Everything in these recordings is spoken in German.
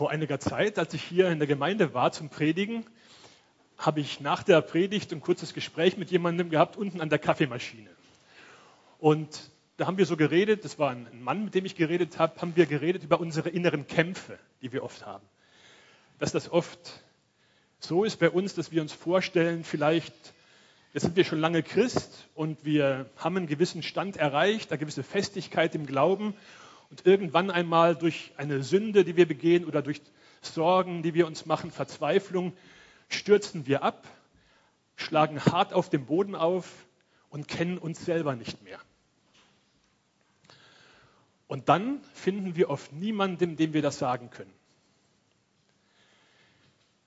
Vor einiger Zeit, als ich hier in der Gemeinde war zum Predigen, habe ich nach der Predigt ein kurzes Gespräch mit jemandem gehabt, unten an der Kaffeemaschine. Und da haben wir so geredet, das war ein Mann, mit dem ich geredet habe, haben wir geredet über unsere inneren Kämpfe, die wir oft haben. Dass das oft so ist bei uns, dass wir uns vorstellen, vielleicht, jetzt sind wir schon lange Christ und wir haben einen gewissen Stand erreicht, eine gewisse Festigkeit im Glauben und irgendwann einmal durch eine Sünde, die wir begehen oder durch Sorgen, die wir uns machen, Verzweiflung, stürzen wir ab, schlagen hart auf dem Boden auf und kennen uns selber nicht mehr. Und dann finden wir oft niemanden, dem wir das sagen können.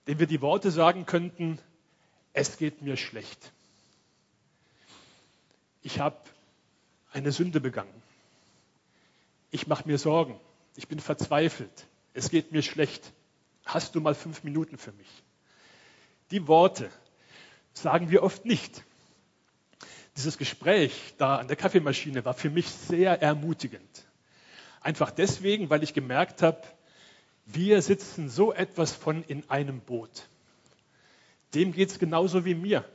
Dem wir die Worte sagen könnten, es geht mir schlecht. Ich habe eine Sünde begangen. Ich mache mir Sorgen. Ich bin verzweifelt. Es geht mir schlecht. Hast du mal fünf Minuten für mich? Die Worte sagen wir oft nicht. Dieses Gespräch da an der Kaffeemaschine war für mich sehr ermutigend. Einfach deswegen, weil ich gemerkt habe, wir sitzen so etwas von in einem Boot. Dem geht es genauso wie mir.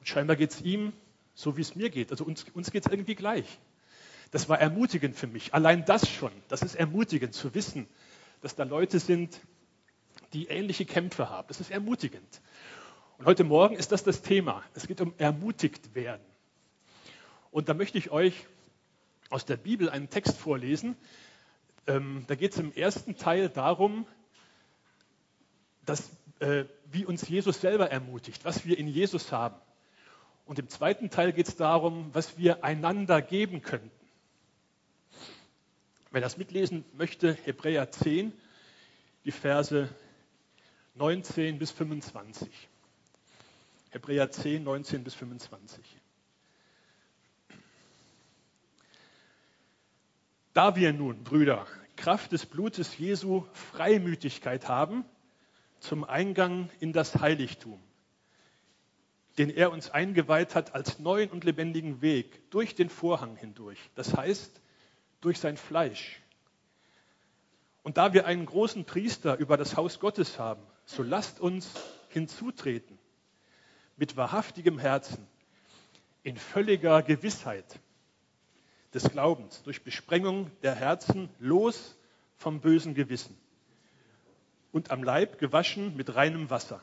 Und scheinbar geht es ihm so, wie es mir geht. Also uns, uns geht es irgendwie gleich. Das war ermutigend für mich. Allein das schon, das ist ermutigend zu wissen, dass da Leute sind, die ähnliche Kämpfe haben. Das ist ermutigend. Und heute Morgen ist das das Thema. Es geht um ermutigt werden. Und da möchte ich euch aus der Bibel einen Text vorlesen. Ähm, da geht es im ersten Teil darum, dass, äh, wie uns Jesus selber ermutigt, was wir in Jesus haben. Und im zweiten Teil geht es darum, was wir einander geben könnten. Wer das mitlesen möchte, Hebräer 10, die Verse 19 bis 25. Hebräer 10, 19 bis 25. Da wir nun, Brüder, Kraft des Blutes Jesu Freimütigkeit haben zum Eingang in das Heiligtum, den er uns eingeweiht hat als neuen und lebendigen Weg durch den Vorhang hindurch, das heißt durch sein Fleisch. Und da wir einen großen Priester über das Haus Gottes haben, so lasst uns hinzutreten mit wahrhaftigem Herzen, in völliger Gewissheit des Glaubens, durch Besprengung der Herzen los vom bösen Gewissen und am Leib gewaschen mit reinem Wasser.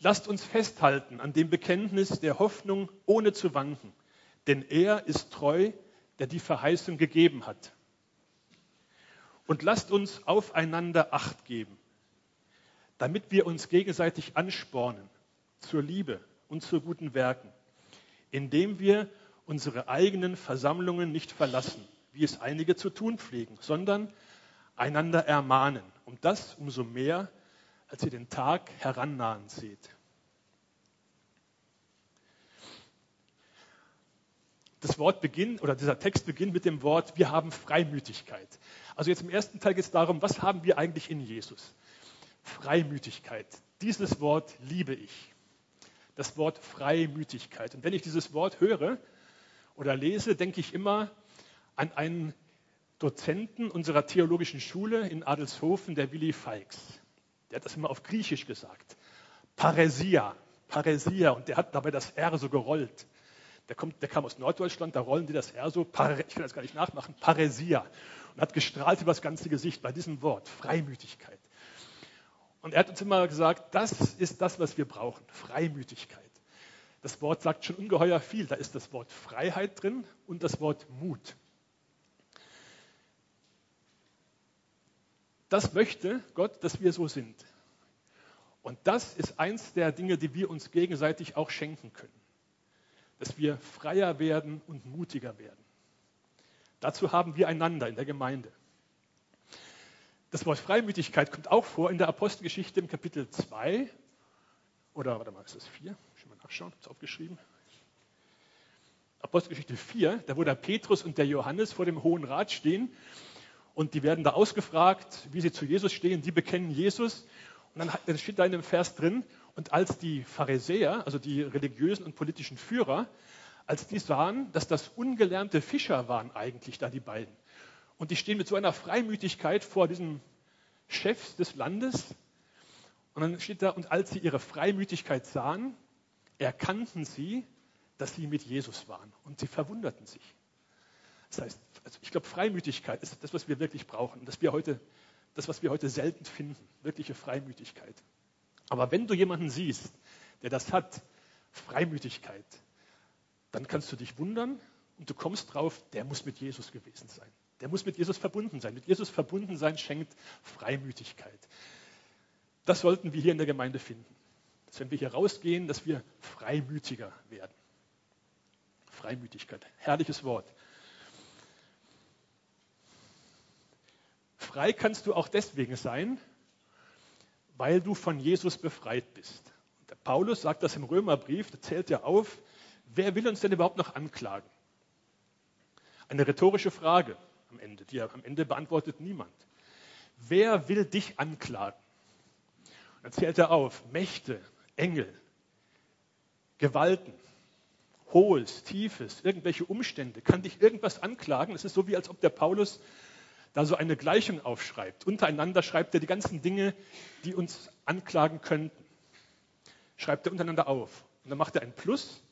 Lasst uns festhalten an dem Bekenntnis der Hoffnung ohne zu wanken, denn er ist treu, der die Verheißung gegeben hat. Und lasst uns aufeinander Acht geben, damit wir uns gegenseitig anspornen zur Liebe und zu guten Werken, indem wir unsere eigenen Versammlungen nicht verlassen, wie es einige zu tun pflegen, sondern einander ermahnen. Und das umso mehr, als ihr den Tag herannahen seht. Das Wort beginnt, oder dieser Text beginnt mit dem Wort, wir haben Freimütigkeit. Also jetzt im ersten Teil geht es darum, was haben wir eigentlich in Jesus? Freimütigkeit. Dieses Wort liebe ich. Das Wort Freimütigkeit. Und wenn ich dieses Wort höre, oder lese, denke ich immer an einen Dozenten unserer theologischen Schule in Adelshofen, der Willi Feix. Der hat das immer auf Griechisch gesagt. Paresia, Paresia. Und der hat dabei das R so gerollt. Der, kommt, der kam aus Norddeutschland, da rollen die das R so, ich kann das gar nicht nachmachen, Paresia. Und hat gestrahlt über das ganze Gesicht bei diesem Wort, Freimütigkeit. Und er hat uns immer gesagt, das ist das, was wir brauchen, Freimütigkeit. Das Wort sagt schon ungeheuer viel. Da ist das Wort Freiheit drin und das Wort Mut. Das möchte Gott, dass wir so sind. Und das ist eins der Dinge, die wir uns gegenseitig auch schenken können. Dass wir freier werden und mutiger werden. Dazu haben wir einander in der Gemeinde. Das Wort Freimütigkeit kommt auch vor in der Apostelgeschichte im Kapitel 2. Oder, warte mal, ist das 4? nachschauen, habe es aufgeschrieben. Apostelgeschichte 4, da wo der Petrus und der Johannes vor dem Hohen Rat stehen und die werden da ausgefragt, wie sie zu Jesus stehen. Die bekennen Jesus und dann steht da in dem Vers drin, und als die Pharisäer, also die religiösen und politischen Führer, als die sahen, dass das ungelernte Fischer waren eigentlich da die beiden Und die stehen mit so einer Freimütigkeit vor diesem Chef des Landes. Und dann steht da, und als sie ihre Freimütigkeit sahen, erkannten sie, dass sie mit Jesus waren. Und sie verwunderten sich. Das heißt, also ich glaube, Freimütigkeit ist das, was wir wirklich brauchen. Das, wir heute, das, was wir heute selten finden. Wirkliche Freimütigkeit. Aber wenn du jemanden siehst, der das hat, Freimütigkeit, dann kannst du dich wundern und du kommst drauf, der muss mit Jesus gewesen sein. Der muss mit Jesus verbunden sein. Mit Jesus verbunden sein schenkt Freimütigkeit. Das sollten wir hier in der Gemeinde finden. Dass wenn wir hier rausgehen, dass wir freimütiger werden. Freimütigkeit, herrliches Wort. Frei kannst du auch deswegen sein, weil du von Jesus befreit bist. Der Paulus sagt das im Römerbrief, da zählt er auf, wer will uns denn überhaupt noch anklagen? Eine rhetorische Frage am Ende, die am Ende beantwortet niemand. Wer will dich anklagen? Und dann zählt er auf, Mächte, Engel, Gewalten, Hohes, Tiefes, irgendwelche Umstände. Kann dich irgendwas anklagen? Es ist so, wie als ob der Paulus da so eine Gleichung aufschreibt. Untereinander schreibt er die ganzen Dinge, die uns anklagen könnten. Schreibt er untereinander auf. Und dann macht er ein Plus,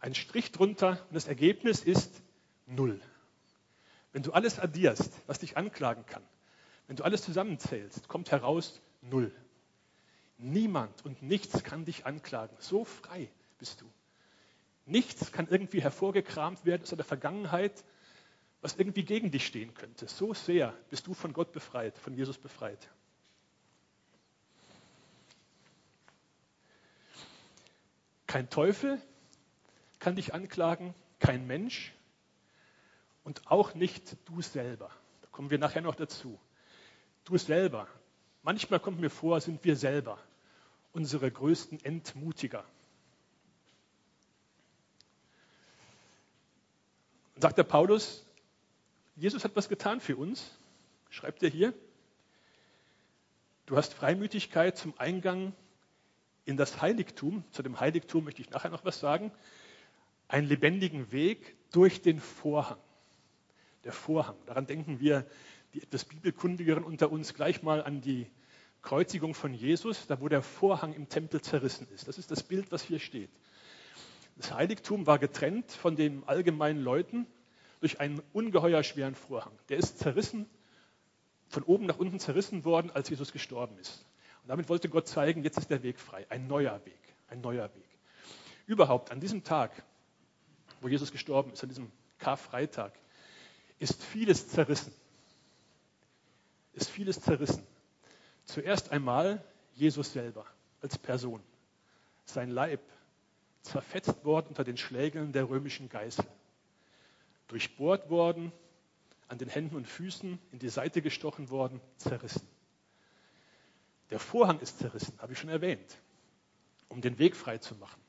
einen Strich drunter und das Ergebnis ist Null. Wenn du alles addierst, was dich anklagen kann, wenn du alles zusammenzählst, kommt heraus Null. Niemand und nichts kann dich anklagen. So frei bist du. Nichts kann irgendwie hervorgekramt werden aus der Vergangenheit, was irgendwie gegen dich stehen könnte. So sehr bist du von Gott befreit, von Jesus befreit. Kein Teufel kann dich anklagen, kein Mensch und auch nicht du selber. Da kommen wir nachher noch dazu. Du selber. Manchmal kommt mir vor, sind wir selber unsere größten Entmutiger. Und sagt der Paulus, Jesus hat was getan für uns, schreibt er hier. Du hast Freimütigkeit zum Eingang in das Heiligtum. Zu dem Heiligtum möchte ich nachher noch was sagen. Einen lebendigen Weg durch den Vorhang. Der Vorhang. Daran denken wir, die etwas Bibelkundigeren unter uns, gleich mal an die Kreuzigung von Jesus, da wo der Vorhang im Tempel zerrissen ist. Das ist das Bild, was hier steht. Das Heiligtum war getrennt von den allgemeinen Leuten durch einen ungeheuer schweren Vorhang. Der ist zerrissen, von oben nach unten zerrissen worden, als Jesus gestorben ist. Und damit wollte Gott zeigen, jetzt ist der Weg frei, ein neuer Weg, ein neuer Weg. Überhaupt an diesem Tag, wo Jesus gestorben ist, an diesem Karfreitag, ist vieles zerrissen. Ist vieles zerrissen. Zuerst einmal Jesus selber als Person. Sein Leib zerfetzt worden unter den Schlägeln der römischen Geißel durchbohrt worden, an den Händen und Füßen in die Seite gestochen worden, zerrissen. Der Vorhang ist zerrissen, habe ich schon erwähnt, um den Weg frei zu machen.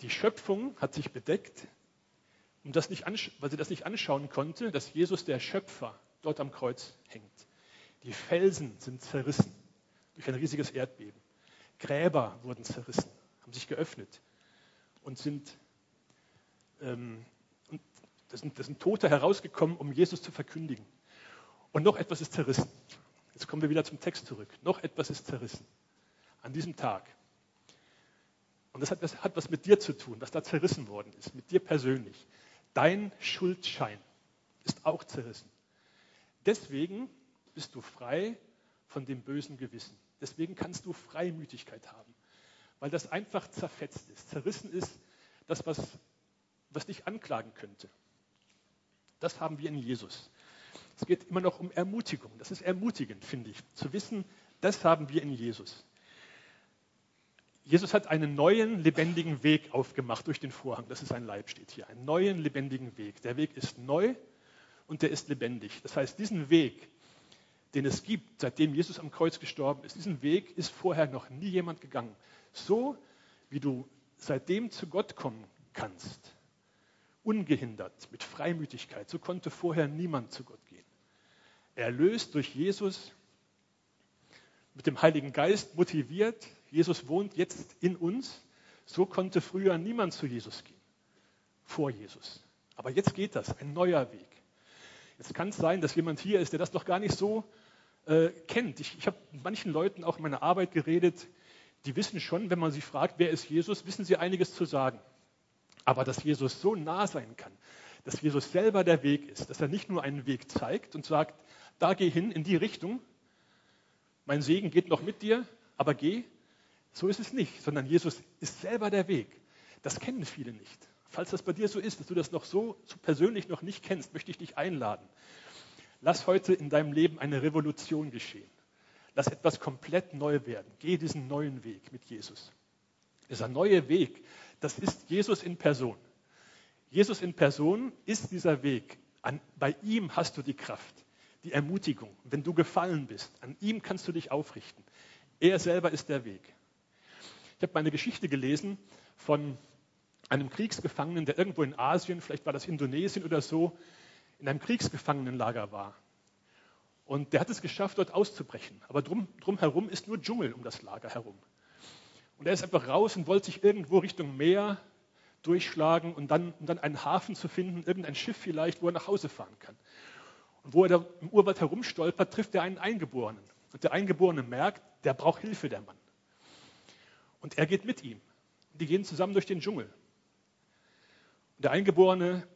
Die Schöpfung hat sich bedeckt, um das nicht weil sie das nicht anschauen konnte, dass Jesus der Schöpfer dort am Kreuz hängt. Die Felsen sind zerrissen durch ein riesiges Erdbeben. Gräber wurden zerrissen, haben sich geöffnet und sind ähm, das sind, das sind Tote herausgekommen, um Jesus zu verkündigen. Und noch etwas ist zerrissen. Jetzt kommen wir wieder zum Text zurück. Noch etwas ist zerrissen. An diesem Tag. Und das hat, das hat was mit dir zu tun, was da zerrissen worden ist, mit dir persönlich. Dein Schuldschein ist auch zerrissen. Deswegen bist du frei von dem bösen Gewissen. Deswegen kannst du Freimütigkeit haben, weil das einfach zerfetzt ist. Zerrissen ist das, was was dich anklagen könnte. Das haben wir in Jesus. Es geht immer noch um Ermutigung. Das ist ermutigend, finde ich, zu wissen, das haben wir in Jesus. Jesus hat einen neuen, lebendigen Weg aufgemacht durch den Vorhang. Das ist sein Leib, steht hier. Einen neuen, lebendigen Weg. Der Weg ist neu und der ist lebendig. Das heißt, diesen Weg, den es gibt, seitdem Jesus am Kreuz gestorben ist, diesen Weg ist vorher noch nie jemand gegangen. So wie du seitdem zu Gott kommen kannst, ungehindert, mit Freimütigkeit. So konnte vorher niemand zu Gott gehen. Erlöst durch Jesus, mit dem Heiligen Geist motiviert, Jesus wohnt jetzt in uns, so konnte früher niemand zu Jesus gehen, vor Jesus. Aber jetzt geht das, ein neuer Weg. Es kann sein, dass jemand hier ist, der das doch gar nicht so äh, kennt. Ich, ich habe mit manchen Leuten auch in meiner Arbeit geredet, die wissen schon, wenn man sie fragt, wer ist Jesus, wissen sie einiges zu sagen. Aber dass Jesus so nah sein kann, dass Jesus selber der Weg ist, dass er nicht nur einen Weg zeigt und sagt, da geh hin in die Richtung, mein Segen geht noch mit dir, aber geh, so ist es nicht, sondern Jesus ist selber der Weg. Das kennen viele nicht. Falls das bei dir so ist, dass du das noch so, persönlich noch nicht kennst, möchte ich dich einladen. Lass heute in deinem Leben eine Revolution geschehen. Lass etwas komplett neu werden. Geh diesen neuen Weg mit Jesus. Dieser neue Weg, das ist Jesus in Person. Jesus in Person ist dieser Weg. An, bei ihm hast du die Kraft, die Ermutigung. Wenn du gefallen bist, an ihm kannst du dich aufrichten. Er selber ist der Weg. Ich habe meine Geschichte gelesen von einem Kriegsgefangenen, der irgendwo in Asien, vielleicht war das Indonesien oder so, in einem Kriegsgefangenenlager war. Und der hat es geschafft, dort auszubrechen. Aber drum, drumherum ist nur Dschungel um das Lager herum. Und er ist einfach raus und wollte sich irgendwo Richtung Meer durchschlagen und dann, um dann einen Hafen zu finden, irgendein Schiff vielleicht, wo er nach Hause fahren kann. Und wo er da im Urwald herumstolpert, trifft er einen Eingeborenen. Und der Eingeborene merkt, der braucht Hilfe, der Mann. Und er geht mit ihm. Die gehen zusammen durch den Dschungel. Und der Eingeborene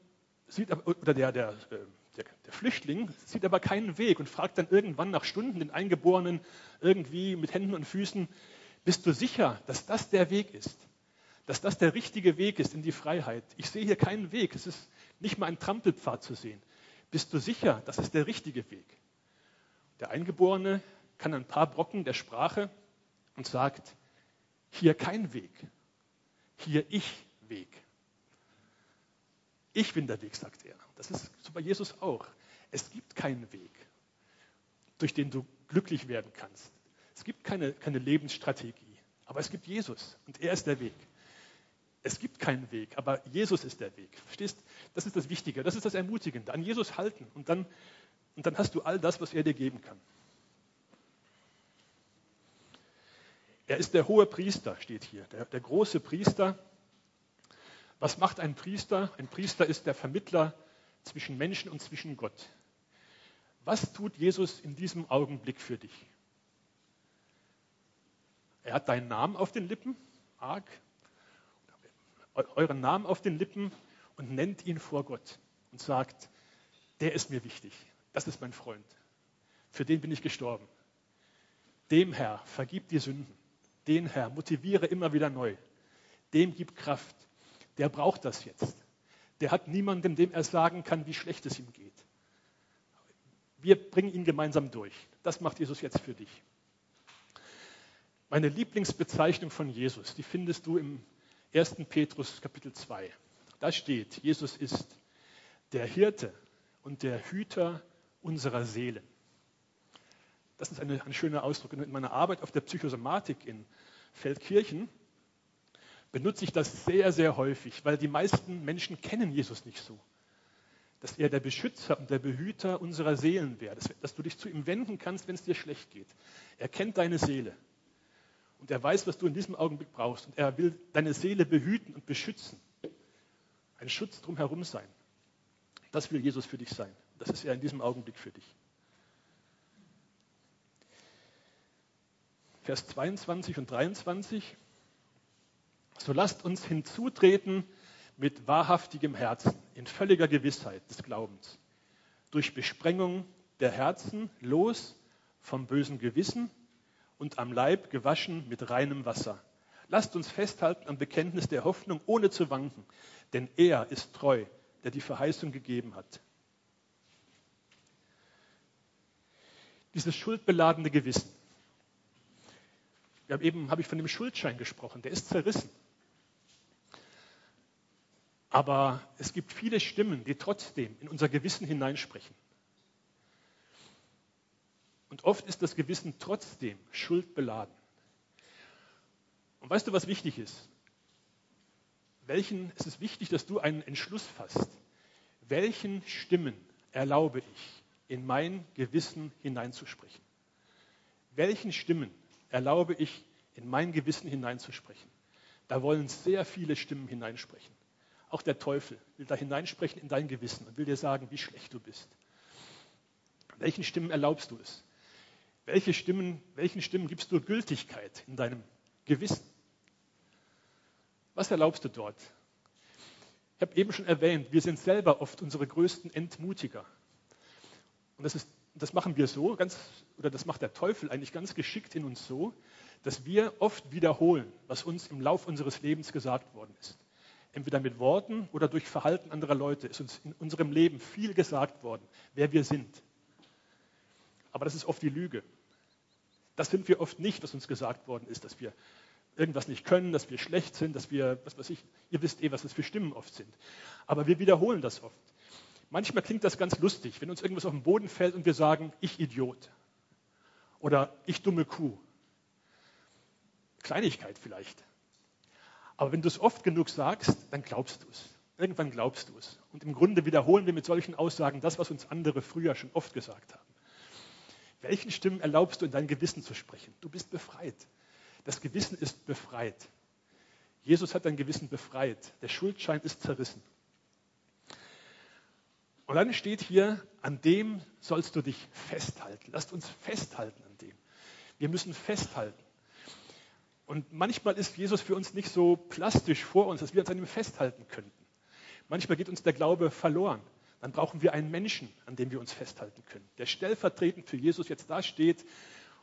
sieht, oder der, der, äh, der, der, Flüchtling sieht aber keinen Weg und fragt dann irgendwann nach Stunden den Eingeborenen irgendwie mit Händen und Füßen, bist du sicher, dass das der Weg ist? Dass das der richtige Weg ist in die Freiheit? Ich sehe hier keinen Weg. Es ist nicht mal ein Trampelpfad zu sehen. Bist du sicher, das ist der richtige Weg? Der Eingeborene kann ein paar Brocken der Sprache und sagt, hier kein Weg, hier ich Weg. Ich bin der Weg, sagt er. Das ist so bei Jesus auch. Es gibt keinen Weg, durch den du glücklich werden kannst. Es gibt keine, keine Lebensstrategie, aber es gibt Jesus und er ist der Weg. Es gibt keinen Weg, aber Jesus ist der Weg. Verstehst? Das ist das Wichtige, das ist das Ermutigende. An Jesus halten und dann, und dann hast du all das, was er dir geben kann. Er ist der hohe Priester, steht hier, der, der große Priester. Was macht ein Priester? Ein Priester ist der Vermittler zwischen Menschen und zwischen Gott. Was tut Jesus in diesem Augenblick für dich? Er hat deinen Namen auf den Lippen, arg, euren Namen auf den Lippen und nennt ihn vor Gott und sagt, der ist mir wichtig, das ist mein Freund, für den bin ich gestorben. Dem Herr vergib die Sünden, den Herr motiviere immer wieder neu, dem gib Kraft, der braucht das jetzt. Der hat niemanden, dem er sagen kann, wie schlecht es ihm geht. Wir bringen ihn gemeinsam durch. Das macht Jesus jetzt für dich. Meine Lieblingsbezeichnung von Jesus, die findest du im 1. Petrus Kapitel 2. Da steht, Jesus ist der Hirte und der Hüter unserer Seelen. Das ist eine, ein schöner Ausdruck. In meiner Arbeit auf der Psychosomatik in Feldkirchen benutze ich das sehr, sehr häufig, weil die meisten Menschen kennen Jesus nicht so. Dass er der Beschützer und der Behüter unserer Seelen wäre, dass, dass du dich zu ihm wenden kannst, wenn es dir schlecht geht. Er kennt deine Seele und er weiß, was du in diesem Augenblick brauchst und er will deine Seele behüten und beschützen. Ein Schutz drumherum sein. Das will Jesus für dich sein. Das ist er in diesem Augenblick für dich. Vers 22 und 23. So lasst uns hinzutreten mit wahrhaftigem Herzen, in völliger Gewissheit des Glaubens, durch Besprengung der Herzen los vom bösen Gewissen und am Leib gewaschen mit reinem Wasser. Lasst uns festhalten am Bekenntnis der Hoffnung, ohne zu wanken, denn er ist treu, der die Verheißung gegeben hat. Dieses schuldbeladene Gewissen. Wir haben eben habe ich von dem Schuldschein gesprochen, der ist zerrissen. Aber es gibt viele Stimmen, die trotzdem in unser Gewissen hineinsprechen. Und oft ist das Gewissen trotzdem schuldbeladen. Und weißt du, was wichtig ist? Welchen, es ist wichtig, dass du einen Entschluss fasst. Welchen Stimmen erlaube ich, in mein Gewissen hineinzusprechen? Welchen Stimmen erlaube ich, in mein Gewissen hineinzusprechen? Da wollen sehr viele Stimmen hineinsprechen. Auch der Teufel will da hineinsprechen in dein Gewissen und will dir sagen, wie schlecht du bist. Welchen Stimmen erlaubst du es? Welche Stimmen, welchen Stimmen gibst du Gültigkeit in deinem Gewissen? Was erlaubst du dort? Ich habe eben schon erwähnt, wir sind selber oft unsere größten Entmutiger. Und das, ist, das machen wir so, ganz, oder das macht der Teufel eigentlich ganz geschickt in uns so, dass wir oft wiederholen, was uns im Lauf unseres Lebens gesagt worden ist. Entweder mit Worten oder durch Verhalten anderer Leute ist uns in unserem Leben viel gesagt worden, wer wir sind. Aber das ist oft die Lüge. Das sind wir oft nicht, was uns gesagt worden ist, dass wir irgendwas nicht können, dass wir schlecht sind, dass wir, was weiß ich, ihr wisst eh, was das für Stimmen oft sind. Aber wir wiederholen das oft. Manchmal klingt das ganz lustig, wenn uns irgendwas auf den Boden fällt und wir sagen, ich Idiot oder ich dumme Kuh. Kleinigkeit vielleicht. Aber wenn du es oft genug sagst, dann glaubst du es. Irgendwann glaubst du es. Und im Grunde wiederholen wir mit solchen Aussagen das, was uns andere früher schon oft gesagt haben. Welchen Stimmen erlaubst du in dein Gewissen zu sprechen? Du bist befreit. Das Gewissen ist befreit. Jesus hat dein Gewissen befreit. Der Schuldschein ist zerrissen. Und dann steht hier, an dem sollst du dich festhalten. Lasst uns festhalten an dem. Wir müssen festhalten. Und manchmal ist Jesus für uns nicht so plastisch vor uns, dass wir uns an ihm festhalten könnten. Manchmal geht uns der Glaube verloren. Dann brauchen wir einen Menschen, an dem wir uns festhalten können, der stellvertretend für Jesus jetzt da steht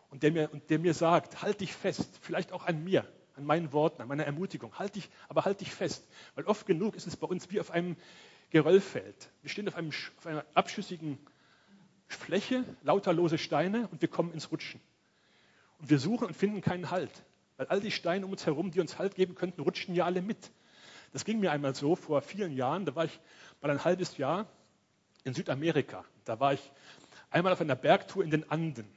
und der mir, und der mir sagt, halt dich fest, vielleicht auch an mir, an meinen Worten, an meiner Ermutigung, halt dich, aber halt dich fest. Weil oft genug ist es bei uns wie auf einem Geröllfeld. Wir stehen auf, einem, auf einer abschüssigen Fläche, lauterlose Steine und wir kommen ins Rutschen. Und wir suchen und finden keinen Halt. Weil all die Steine um uns herum, die uns Halt geben könnten, rutschen ja alle mit. Das ging mir einmal so vor vielen Jahren. Da war ich mal ein halbes Jahr in Südamerika. Da war ich einmal auf einer Bergtour in den Anden.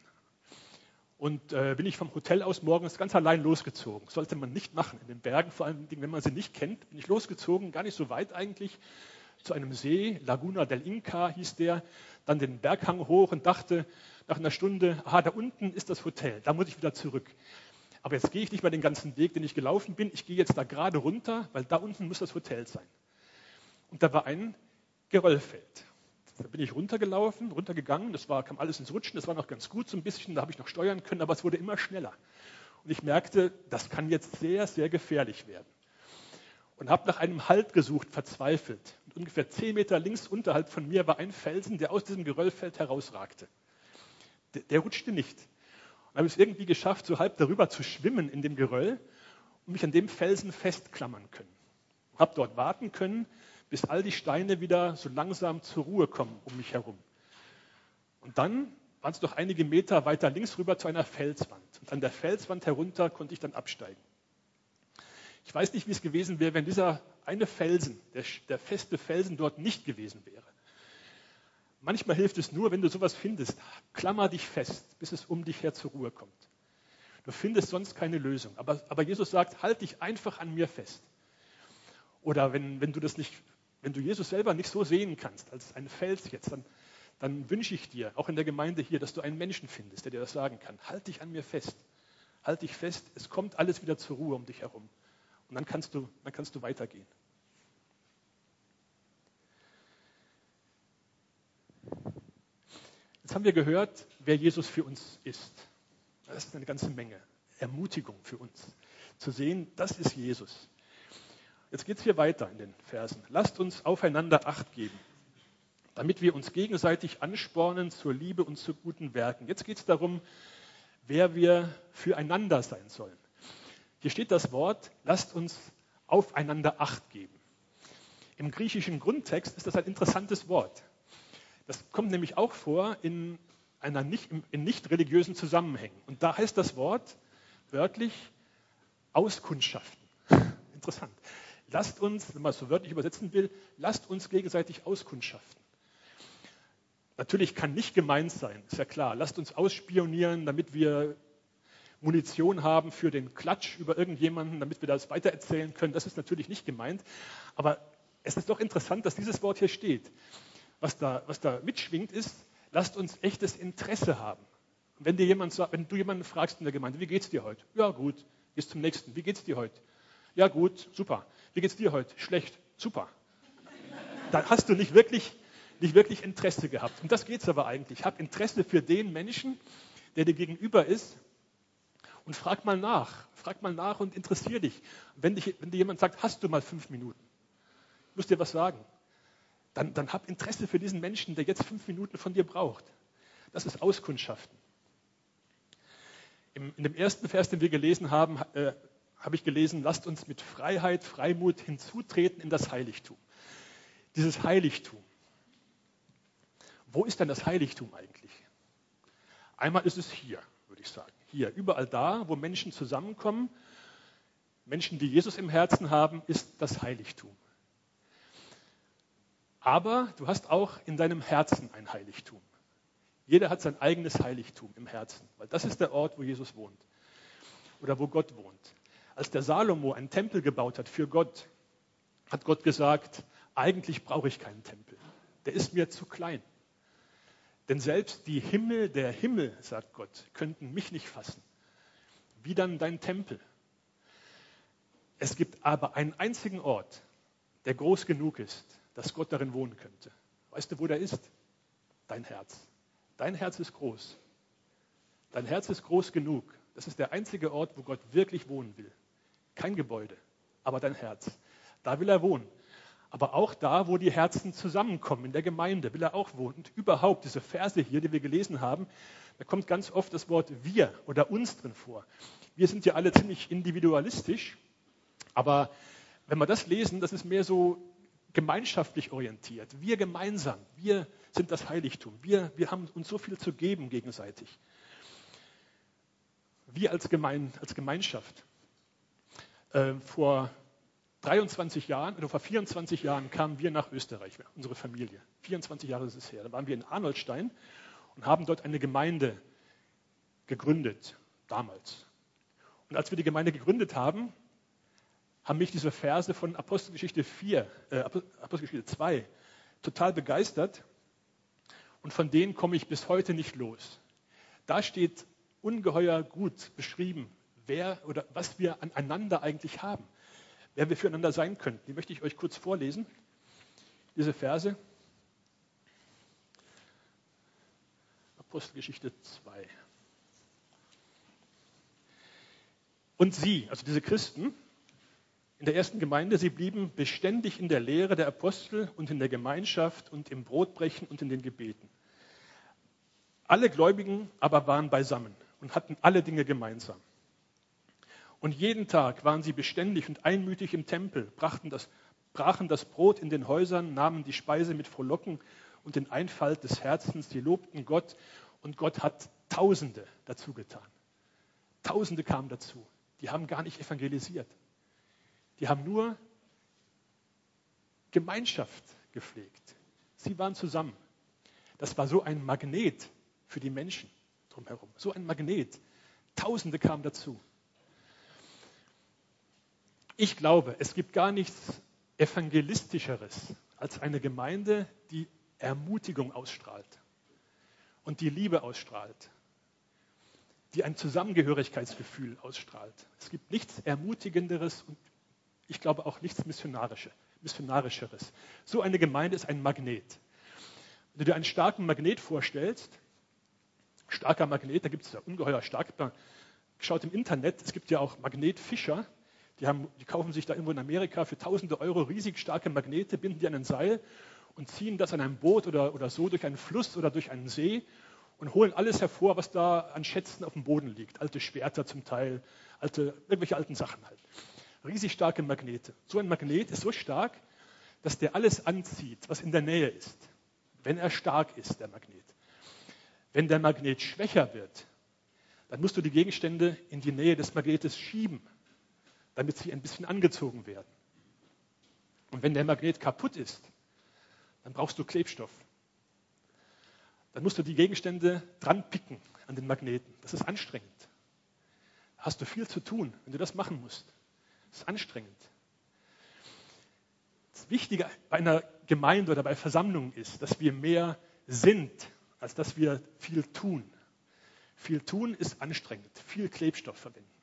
Und äh, bin ich vom Hotel aus morgens ganz allein losgezogen. Sollte man nicht machen in den Bergen, vor allem wenn man sie nicht kennt. Bin ich losgezogen, gar nicht so weit eigentlich, zu einem See, Laguna del Inca hieß der, dann den Berghang hoch und dachte nach einer Stunde, aha, da unten ist das Hotel, da muss ich wieder zurück. Aber jetzt gehe ich nicht mehr den ganzen Weg, den ich gelaufen bin, ich gehe jetzt da gerade runter, weil da unten muss das Hotel sein. Und da war ein Geröllfeld. Da bin ich runtergelaufen, runtergegangen, das war, kam alles ins Rutschen, das war noch ganz gut so ein bisschen, da habe ich noch steuern können, aber es wurde immer schneller. Und ich merkte, das kann jetzt sehr, sehr gefährlich werden. Und habe nach einem Halt gesucht, verzweifelt. Und ungefähr zehn Meter links unterhalb von mir war ein Felsen, der aus diesem Geröllfeld herausragte. Der, der rutschte nicht. Und habe es irgendwie geschafft, so halb darüber zu schwimmen in dem Geröll und mich an dem Felsen festklammern können. Habe dort warten können, bis all die Steine wieder so langsam zur Ruhe kommen um mich herum. Und dann waren es noch einige Meter weiter links rüber zu einer Felswand. Und an der Felswand herunter konnte ich dann absteigen. Ich weiß nicht, wie es gewesen wäre, wenn dieser eine Felsen, der, der feste Felsen dort nicht gewesen wäre. Manchmal hilft es nur, wenn du sowas findest, klammer dich fest, bis es um dich her zur Ruhe kommt. Du findest sonst keine Lösung. Aber, aber Jesus sagt, halt dich einfach an mir fest. Oder wenn, wenn du das nicht wenn du Jesus selber nicht so sehen kannst, als einen Fels jetzt, dann, dann wünsche ich dir, auch in der Gemeinde hier, dass du einen Menschen findest, der dir das sagen kann. Halt dich an mir fest. Halt dich fest. Es kommt alles wieder zur Ruhe um dich herum. Und dann kannst du, dann kannst du weitergehen. Jetzt haben wir gehört, wer Jesus für uns ist. Das ist eine ganze Menge. Ermutigung für uns. Zu sehen, das ist Jesus. Jetzt geht es hier weiter in den Versen. Lasst uns aufeinander Acht geben, damit wir uns gegenseitig anspornen zur Liebe und zu guten Werken. Jetzt geht es darum, wer wir füreinander sein sollen. Hier steht das Wort, lasst uns aufeinander Acht geben. Im griechischen Grundtext ist das ein interessantes Wort. Das kommt nämlich auch vor in, einer nicht, in nicht religiösen Zusammenhängen. Und da heißt das Wort wörtlich Auskundschaften. Interessant. Lasst uns, wenn man es so wörtlich übersetzen will, lasst uns gegenseitig auskundschaften. Natürlich kann nicht gemeint sein, ist ja klar. Lasst uns ausspionieren, damit wir Munition haben für den Klatsch über irgendjemanden, damit wir das weitererzählen können. Das ist natürlich nicht gemeint. Aber es ist doch interessant, dass dieses Wort hier steht. Was da, was da mitschwingt, ist, lasst uns echtes Interesse haben. wenn, dir jemand, wenn du jemanden fragst in der Gemeinde, wie geht's dir heute? Ja, gut. Gehst zum nächsten. Wie geht's dir heute? Ja, gut, super. Wie geht's dir heute? Schlecht. Super. Dann hast du nicht wirklich, nicht wirklich Interesse gehabt. Um das geht es aber eigentlich. Ich habe Interesse für den Menschen, der dir gegenüber ist. Und frag mal nach. Frag mal nach und interessier dich. Wenn, dich, wenn dir jemand sagt, hast du mal fünf Minuten? Ich muss dir was sagen. Dann, dann hab Interesse für diesen Menschen, der jetzt fünf Minuten von dir braucht. Das ist Auskundschaften. In dem ersten Vers, den wir gelesen haben, äh, habe ich gelesen, lasst uns mit Freiheit, Freimut hinzutreten in das Heiligtum. Dieses Heiligtum. Wo ist denn das Heiligtum eigentlich? Einmal ist es hier, würde ich sagen. Hier, überall da, wo Menschen zusammenkommen, Menschen, die Jesus im Herzen haben, ist das Heiligtum. Aber du hast auch in deinem Herzen ein Heiligtum. Jeder hat sein eigenes Heiligtum im Herzen, weil das ist der Ort, wo Jesus wohnt oder wo Gott wohnt. Als der Salomo einen Tempel gebaut hat für Gott, hat Gott gesagt, eigentlich brauche ich keinen Tempel. Der ist mir zu klein. Denn selbst die Himmel der Himmel, sagt Gott, könnten mich nicht fassen. Wie dann dein Tempel. Es gibt aber einen einzigen Ort, der groß genug ist, dass Gott darin wohnen könnte. Weißt du, wo der ist? Dein Herz. Dein Herz ist groß. Dein Herz ist groß genug. Das ist der einzige Ort, wo Gott wirklich wohnen will. Kein Gebäude, aber dein Herz. Da will er wohnen. Aber auch da, wo die Herzen zusammenkommen, in der Gemeinde, will er auch wohnen. Und überhaupt, diese Verse hier, die wir gelesen haben, da kommt ganz oft das Wort wir oder uns drin vor. Wir sind ja alle ziemlich individualistisch, aber wenn wir das lesen, das ist mehr so gemeinschaftlich orientiert. Wir gemeinsam, wir sind das Heiligtum. Wir, wir haben uns so viel zu geben gegenseitig. Wir als, Gemein, als Gemeinschaft. Äh, vor 23 Jahren oder vor 24 Jahren kamen wir nach Österreich, unsere Familie. 24 Jahre ist es her. Da waren wir in Arnoldstein und haben dort eine Gemeinde gegründet, damals. Und als wir die Gemeinde gegründet haben, haben mich diese Verse von Apostelgeschichte 4, äh, Apostelgeschichte 2 total begeistert. Und von denen komme ich bis heute nicht los. Da steht ungeheuer gut beschrieben, wer oder was wir aneinander eigentlich haben, wer wir füreinander sein könnten. Die möchte ich euch kurz vorlesen, diese Verse. Apostelgeschichte 2. Und sie, also diese Christen in der ersten Gemeinde, sie blieben beständig in der Lehre der Apostel und in der Gemeinschaft und im Brotbrechen und in den Gebeten. Alle Gläubigen aber waren beisammen und hatten alle Dinge gemeinsam. Und jeden Tag waren sie beständig und einmütig im Tempel, brachten das, brachen das Brot in den Häusern, nahmen die Speise mit Frohlocken und den Einfalt des Herzens, sie lobten Gott und Gott hat Tausende dazu getan. Tausende kamen dazu. Die haben gar nicht evangelisiert. Die haben nur Gemeinschaft gepflegt. Sie waren zusammen. Das war so ein Magnet für die Menschen drumherum. So ein Magnet. Tausende kamen dazu. Ich glaube, es gibt gar nichts evangelistischeres als eine Gemeinde, die Ermutigung ausstrahlt und die Liebe ausstrahlt, die ein Zusammengehörigkeitsgefühl ausstrahlt. Es gibt nichts Ermutigenderes und ich glaube auch nichts Missionarischeres. So eine Gemeinde ist ein Magnet. Wenn du dir einen starken Magnet vorstellst, starker Magnet, da gibt es ja ungeheuer stark, schaut im Internet, es gibt ja auch Magnetfischer, die, haben, die kaufen sich da irgendwo in Amerika für tausende Euro riesig starke Magnete, binden die an ein Seil und ziehen das an einem Boot oder, oder so durch einen Fluss oder durch einen See und holen alles hervor, was da an Schätzen auf dem Boden liegt. Alte Schwerter zum Teil, alte, irgendwelche alten Sachen halt. Riesig starke Magnete. So ein Magnet ist so stark, dass der alles anzieht, was in der Nähe ist. Wenn er stark ist, der Magnet. Wenn der Magnet schwächer wird, dann musst du die Gegenstände in die Nähe des Magnetes schieben damit sie ein bisschen angezogen werden. Und wenn der Magnet kaputt ist, dann brauchst du Klebstoff. Dann musst du die Gegenstände dran picken an den Magneten. Das ist anstrengend. Da hast du viel zu tun, wenn du das machen musst. Das ist anstrengend. Das Wichtige bei einer Gemeinde oder bei Versammlungen ist, dass wir mehr sind, als dass wir viel tun. Viel tun ist anstrengend, viel Klebstoff verwenden.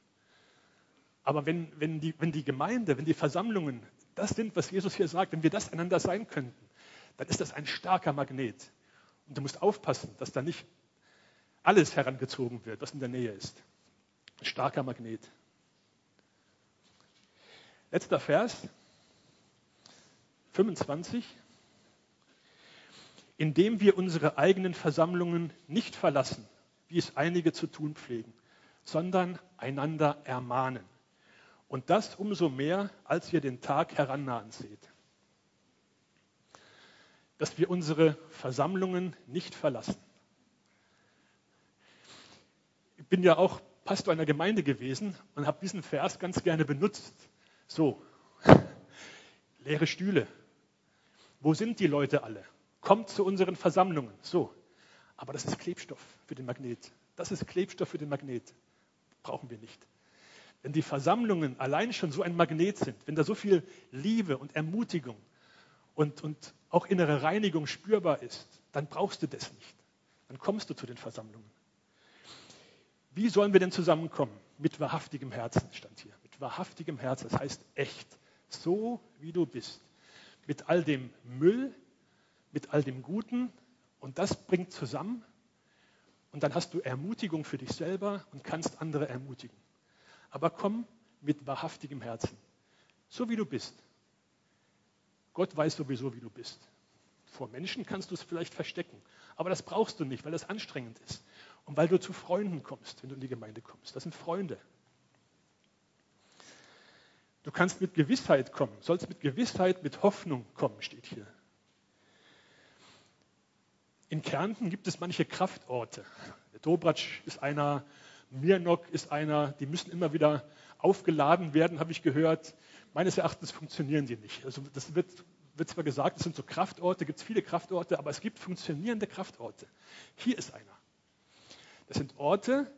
Aber wenn, wenn, die, wenn die Gemeinde, wenn die Versammlungen das sind, was Jesus hier sagt, wenn wir das einander sein könnten, dann ist das ein starker Magnet. Und du musst aufpassen, dass da nicht alles herangezogen wird, was in der Nähe ist. Ein starker Magnet. Letzter Vers, 25. Indem wir unsere eigenen Versammlungen nicht verlassen, wie es einige zu tun pflegen, sondern einander ermahnen. Und das umso mehr, als ihr den Tag herannahen seht. Dass wir unsere Versammlungen nicht verlassen. Ich bin ja auch Pastor einer Gemeinde gewesen und habe diesen Vers ganz gerne benutzt. So, leere Stühle. Wo sind die Leute alle? Kommt zu unseren Versammlungen. So, aber das ist Klebstoff für den Magnet. Das ist Klebstoff für den Magnet. Brauchen wir nicht. Wenn die Versammlungen allein schon so ein Magnet sind, wenn da so viel Liebe und Ermutigung und, und auch innere Reinigung spürbar ist, dann brauchst du das nicht. Dann kommst du zu den Versammlungen. Wie sollen wir denn zusammenkommen? Mit wahrhaftigem Herzen stand hier. Mit wahrhaftigem Herzen, das heißt echt. So wie du bist. Mit all dem Müll, mit all dem Guten. Und das bringt zusammen. Und dann hast du Ermutigung für dich selber und kannst andere ermutigen. Aber komm mit wahrhaftigem Herzen. So wie du bist. Gott weiß sowieso, wie du bist. Vor Menschen kannst du es vielleicht verstecken. Aber das brauchst du nicht, weil das anstrengend ist. Und weil du zu Freunden kommst, wenn du in die Gemeinde kommst. Das sind Freunde. Du kannst mit Gewissheit kommen, sollst mit Gewissheit, mit Hoffnung kommen, steht hier. In Kärnten gibt es manche Kraftorte. Der Dobratsch ist einer, Mirnok ist einer, die müssen immer wieder aufgeladen werden, habe ich gehört. Meines Erachtens funktionieren die nicht. Also das wird, wird zwar gesagt, es sind so Kraftorte, gibt es viele Kraftorte, aber es gibt funktionierende Kraftorte. Hier ist einer. Das sind Orte,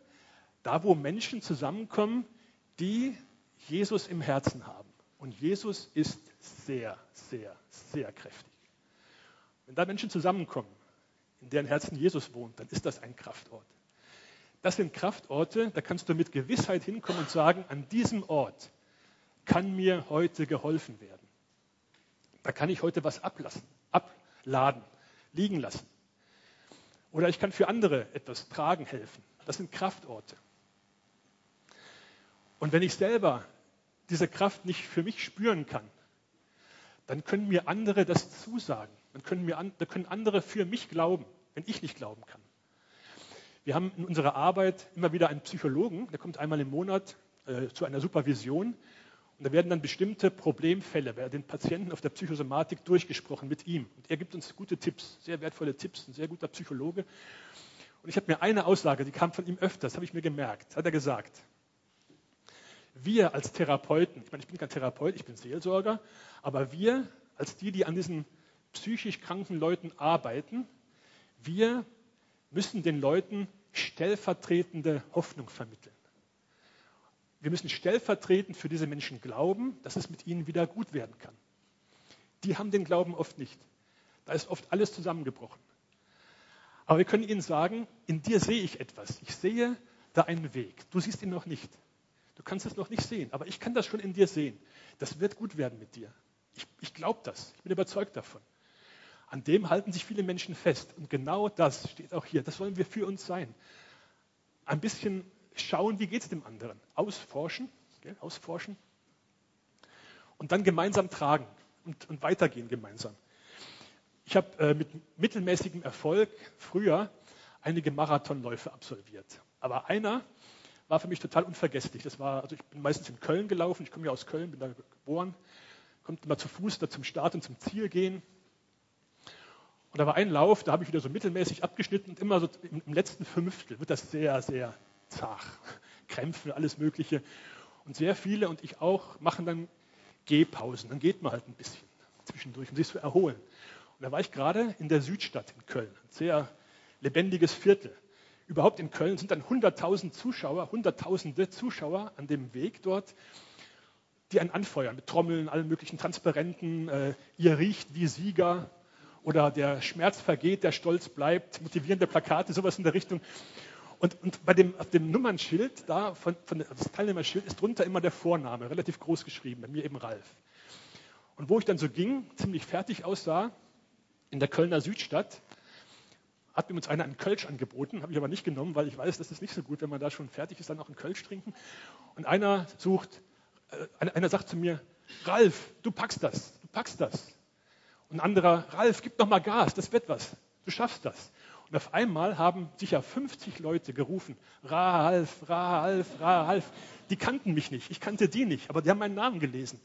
da wo Menschen zusammenkommen, die Jesus im Herzen haben. Und Jesus ist sehr, sehr, sehr kräftig. Wenn da Menschen zusammenkommen, in deren Herzen Jesus wohnt, dann ist das ein Kraftort. Das sind Kraftorte, da kannst du mit Gewissheit hinkommen und sagen, an diesem Ort kann mir heute geholfen werden. Da kann ich heute was ablassen, abladen, liegen lassen. Oder ich kann für andere etwas tragen helfen. Das sind Kraftorte. Und wenn ich selber diese Kraft nicht für mich spüren kann, dann können mir andere das zusagen. Dann können, mir, dann können andere für mich glauben, wenn ich nicht glauben kann. Wir haben in unserer Arbeit immer wieder einen Psychologen, der kommt einmal im Monat äh, zu einer Supervision und da werden dann bestimmte Problemfälle bei den Patienten auf der Psychosomatik durchgesprochen mit ihm. Und er gibt uns gute Tipps, sehr wertvolle Tipps, ein sehr guter Psychologe. Und ich habe mir eine Aussage, die kam von ihm öfters, habe ich mir gemerkt, hat er gesagt. Wir als Therapeuten, ich meine, ich bin kein Therapeut, ich bin Seelsorger, aber wir als die, die an diesen psychisch kranken Leuten arbeiten, wir müssen den Leuten stellvertretende Hoffnung vermitteln. Wir müssen stellvertretend für diese Menschen glauben, dass es mit ihnen wieder gut werden kann. Die haben den Glauben oft nicht. Da ist oft alles zusammengebrochen. Aber wir können ihnen sagen, in dir sehe ich etwas. Ich sehe da einen Weg. Du siehst ihn noch nicht. Du kannst es noch nicht sehen, aber ich kann das schon in dir sehen. Das wird gut werden mit dir. Ich, ich glaube das. Ich bin überzeugt davon. An dem halten sich viele Menschen fest. Und genau das steht auch hier. Das wollen wir für uns sein. Ein bisschen schauen, wie geht es dem anderen. Ausforschen, gell? ausforschen. Und dann gemeinsam tragen und, und weitergehen gemeinsam. Ich habe äh, mit mittelmäßigem Erfolg früher einige Marathonläufe absolviert. Aber einer war für mich total unvergesslich. Das war, also ich bin meistens in Köln gelaufen. Ich komme ja aus Köln, bin da geboren. Kommt immer zu Fuß da zum Start und zum Ziel gehen. Und da war ein Lauf, da habe ich wieder so mittelmäßig abgeschnitten und immer so im, letzten Fünftel wird das sehr, sehr zart. Krämpfe, alles Mögliche. Und sehr viele und ich auch machen dann Gehpausen. Dann geht man halt ein bisschen zwischendurch, um sich zu erholen. Und da war ich gerade in der Südstadt in Köln, ein sehr lebendiges Viertel. Überhaupt in Köln sind dann 100.000 Zuschauer, Hunderttausende Zuschauer an dem Weg dort, die einen anfeuern mit Trommeln, allen möglichen Transparenten. Äh, ihr riecht wie Sieger, oder der Schmerz vergeht, der Stolz bleibt, motivierende Plakate, sowas in der Richtung. Und, und bei dem, auf dem Nummernschild, da von, von das Teilnehmerschild, ist drunter immer der Vorname, relativ groß geschrieben, bei mir eben Ralf. Und wo ich dann so ging, ziemlich fertig aussah, in der Kölner Südstadt hat mir uns einer einen Kölsch angeboten, habe ich aber nicht genommen, weil ich weiß, das ist nicht so gut, wenn man da schon fertig ist, dann noch einen Kölsch trinken. Und einer sucht, äh, einer sagt zu mir, Ralf, du packst das, du packst das. Ein anderer, Ralf, gib doch mal Gas, das wird was, du schaffst das. Und auf einmal haben sicher 50 Leute gerufen, Ralf, Ralf, Ralf. Die kannten mich nicht, ich kannte die nicht, aber die haben meinen Namen gelesen.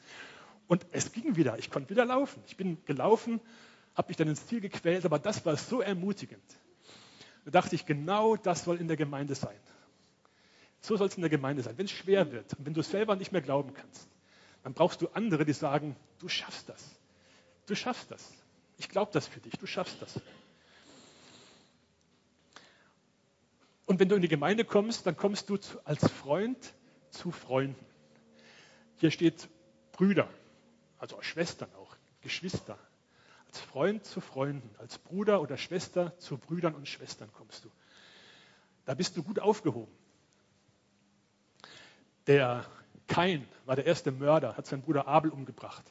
Und es ging wieder, ich konnte wieder laufen. Ich bin gelaufen, habe mich dann ins Ziel gequält, aber das war so ermutigend. Da dachte ich, genau das soll in der Gemeinde sein. So soll es in der Gemeinde sein. Wenn es schwer wird und wenn du selber nicht mehr glauben kannst, dann brauchst du andere, die sagen, du schaffst das. Du schaffst das. Ich glaube das für dich, du schaffst das. Und wenn du in die Gemeinde kommst, dann kommst du als Freund zu Freunden. Hier steht Brüder, also Schwestern auch, Geschwister. Als Freund zu Freunden, als Bruder oder Schwester zu Brüdern und Schwestern kommst du. Da bist du gut aufgehoben. Der Kain war der erste Mörder, hat seinen Bruder Abel umgebracht.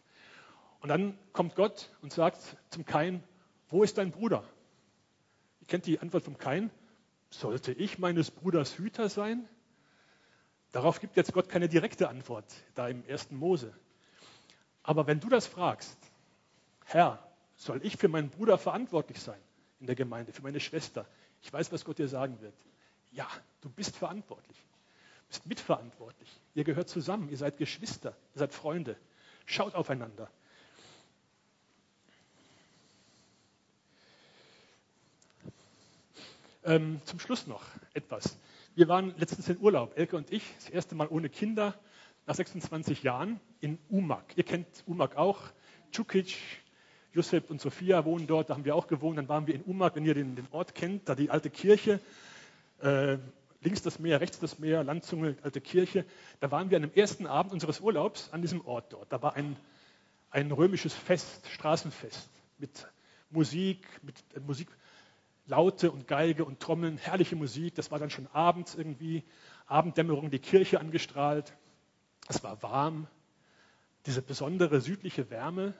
Und dann kommt Gott und sagt zum Kain, wo ist dein Bruder? Ihr kennt die Antwort vom Kain, sollte ich meines Bruders Hüter sein? Darauf gibt jetzt Gott keine direkte Antwort, da im ersten Mose. Aber wenn du das fragst, Herr, soll ich für meinen Bruder verantwortlich sein in der Gemeinde, für meine Schwester? Ich weiß, was Gott dir sagen wird. Ja, du bist verantwortlich, bist mitverantwortlich. Ihr gehört zusammen, ihr seid Geschwister, ihr seid Freunde. Schaut aufeinander. Ähm, zum Schluss noch etwas. Wir waren letztens in Urlaub, Elke und ich, das erste Mal ohne Kinder, nach 26 Jahren in Umag. Ihr kennt Umag auch. Čukic, Josep und Sophia wohnen dort, da haben wir auch gewohnt. Dann waren wir in Umag, wenn ihr den, den Ort kennt, da die alte Kirche. Äh, links das Meer, rechts das Meer, Landzunge, alte Kirche. Da waren wir an dem ersten Abend unseres Urlaubs an diesem Ort dort. Da war ein, ein römisches Fest, Straßenfest mit Musik, mit äh, Musik Laute und Geige und Trommeln, herrliche Musik. Das war dann schon abends irgendwie, Abenddämmerung, die Kirche angestrahlt. Es war warm, diese besondere südliche Wärme.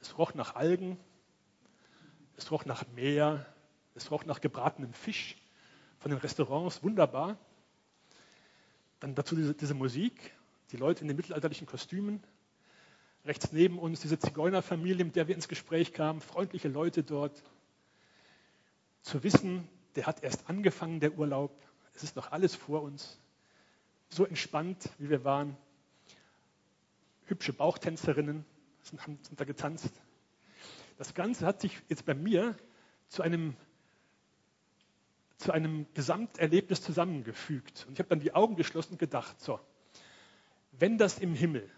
Es roch nach Algen, es roch nach Meer, es roch nach gebratenem Fisch von den Restaurants, wunderbar. Dann dazu diese, diese Musik, die Leute in den mittelalterlichen Kostümen. Rechts neben uns diese Zigeunerfamilie, mit der wir ins Gespräch kamen, freundliche Leute dort zu wissen, der hat erst angefangen, der Urlaub, es ist noch alles vor uns, so entspannt, wie wir waren. Hübsche Bauchtänzerinnen sind, sind da getanzt. Das Ganze hat sich jetzt bei mir zu einem, zu einem Gesamterlebnis zusammengefügt. Und ich habe dann die Augen geschlossen und gedacht, so, wenn das im Himmel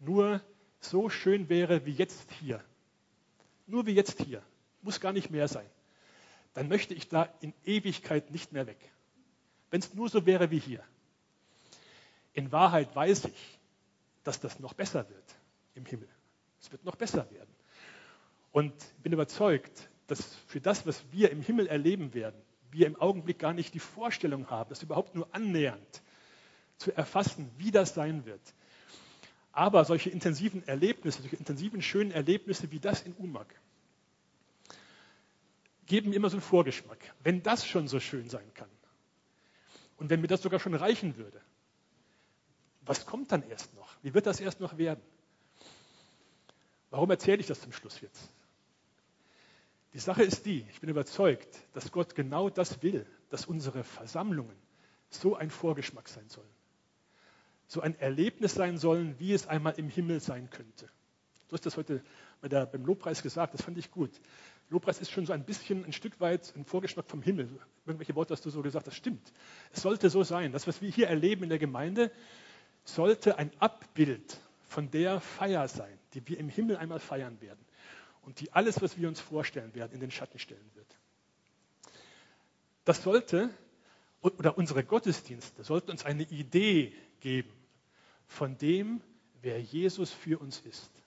nur so schön wäre wie jetzt hier, nur wie jetzt hier, muss gar nicht mehr sein, dann möchte ich da in Ewigkeit nicht mehr weg. Wenn es nur so wäre wie hier. In Wahrheit weiß ich, dass das noch besser wird im Himmel. Es wird noch besser werden. Und bin überzeugt, dass für das, was wir im Himmel erleben werden, wir im Augenblick gar nicht die Vorstellung haben, das überhaupt nur annähernd zu erfassen, wie das sein wird. Aber solche intensiven Erlebnisse, solche intensiven, schönen Erlebnisse wie das in Umag, geben mir immer so einen Vorgeschmack. Wenn das schon so schön sein kann und wenn mir das sogar schon reichen würde, was kommt dann erst noch? Wie wird das erst noch werden? Warum erzähle ich das zum Schluss jetzt? Die Sache ist die, ich bin überzeugt, dass Gott genau das will, dass unsere Versammlungen so ein Vorgeschmack sein sollen. So ein Erlebnis sein sollen, wie es einmal im Himmel sein könnte. Du hast das heute bei der, beim Lobpreis gesagt, das fand ich gut. Lobpreis ist schon so ein bisschen, ein Stück weit ein Vorgeschmack vom Himmel. Irgendwelche Worte hast du so gesagt, das stimmt. Es sollte so sein. Das, was wir hier erleben in der Gemeinde, sollte ein Abbild von der Feier sein, die wir im Himmel einmal feiern werden und die alles, was wir uns vorstellen werden, in den Schatten stellen wird. Das sollte, oder unsere Gottesdienste sollten uns eine Idee geben von dem, wer Jesus für uns ist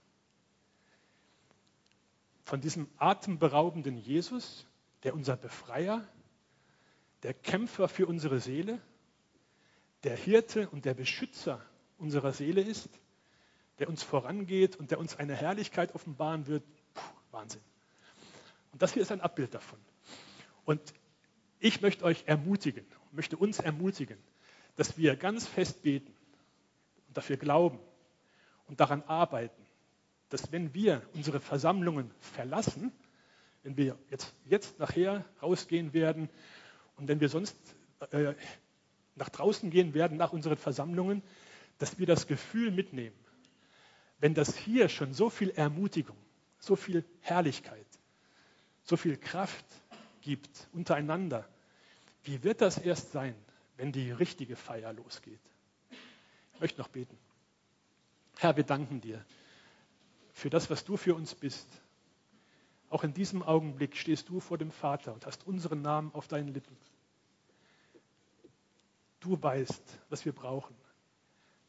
von diesem atemberaubenden Jesus, der unser Befreier, der Kämpfer für unsere Seele, der Hirte und der Beschützer unserer Seele ist, der uns vorangeht und der uns eine Herrlichkeit offenbaren wird. Puh, Wahnsinn. Und das hier ist ein Abbild davon. Und ich möchte euch ermutigen, möchte uns ermutigen, dass wir ganz fest beten und dafür glauben und daran arbeiten, dass wenn wir unsere Versammlungen verlassen, wenn wir jetzt, jetzt nachher rausgehen werden und wenn wir sonst äh, nach draußen gehen werden nach unseren Versammlungen, dass wir das Gefühl mitnehmen, wenn das hier schon so viel Ermutigung, so viel Herrlichkeit, so viel Kraft gibt untereinander, wie wird das erst sein, wenn die richtige Feier losgeht? Ich möchte noch beten. Herr, wir danken dir für das, was du für uns bist. Auch in diesem Augenblick stehst du vor dem Vater und hast unseren Namen auf deinen Lippen. Du weißt, was wir brauchen.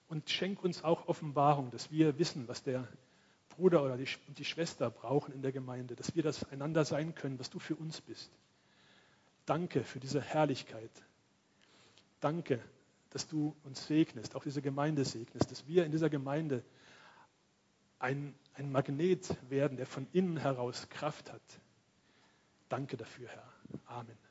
Und schenk uns auch Offenbarung, dass wir wissen, was der Bruder oder die, die Schwester brauchen in der Gemeinde, dass wir das einander sein können, was du für uns bist. Danke für diese Herrlichkeit. Danke, dass du uns segnest, auch diese Gemeinde segnest, dass wir in dieser Gemeinde ein, ein Magnet werden, der von innen heraus Kraft hat. Danke dafür, Herr. Amen.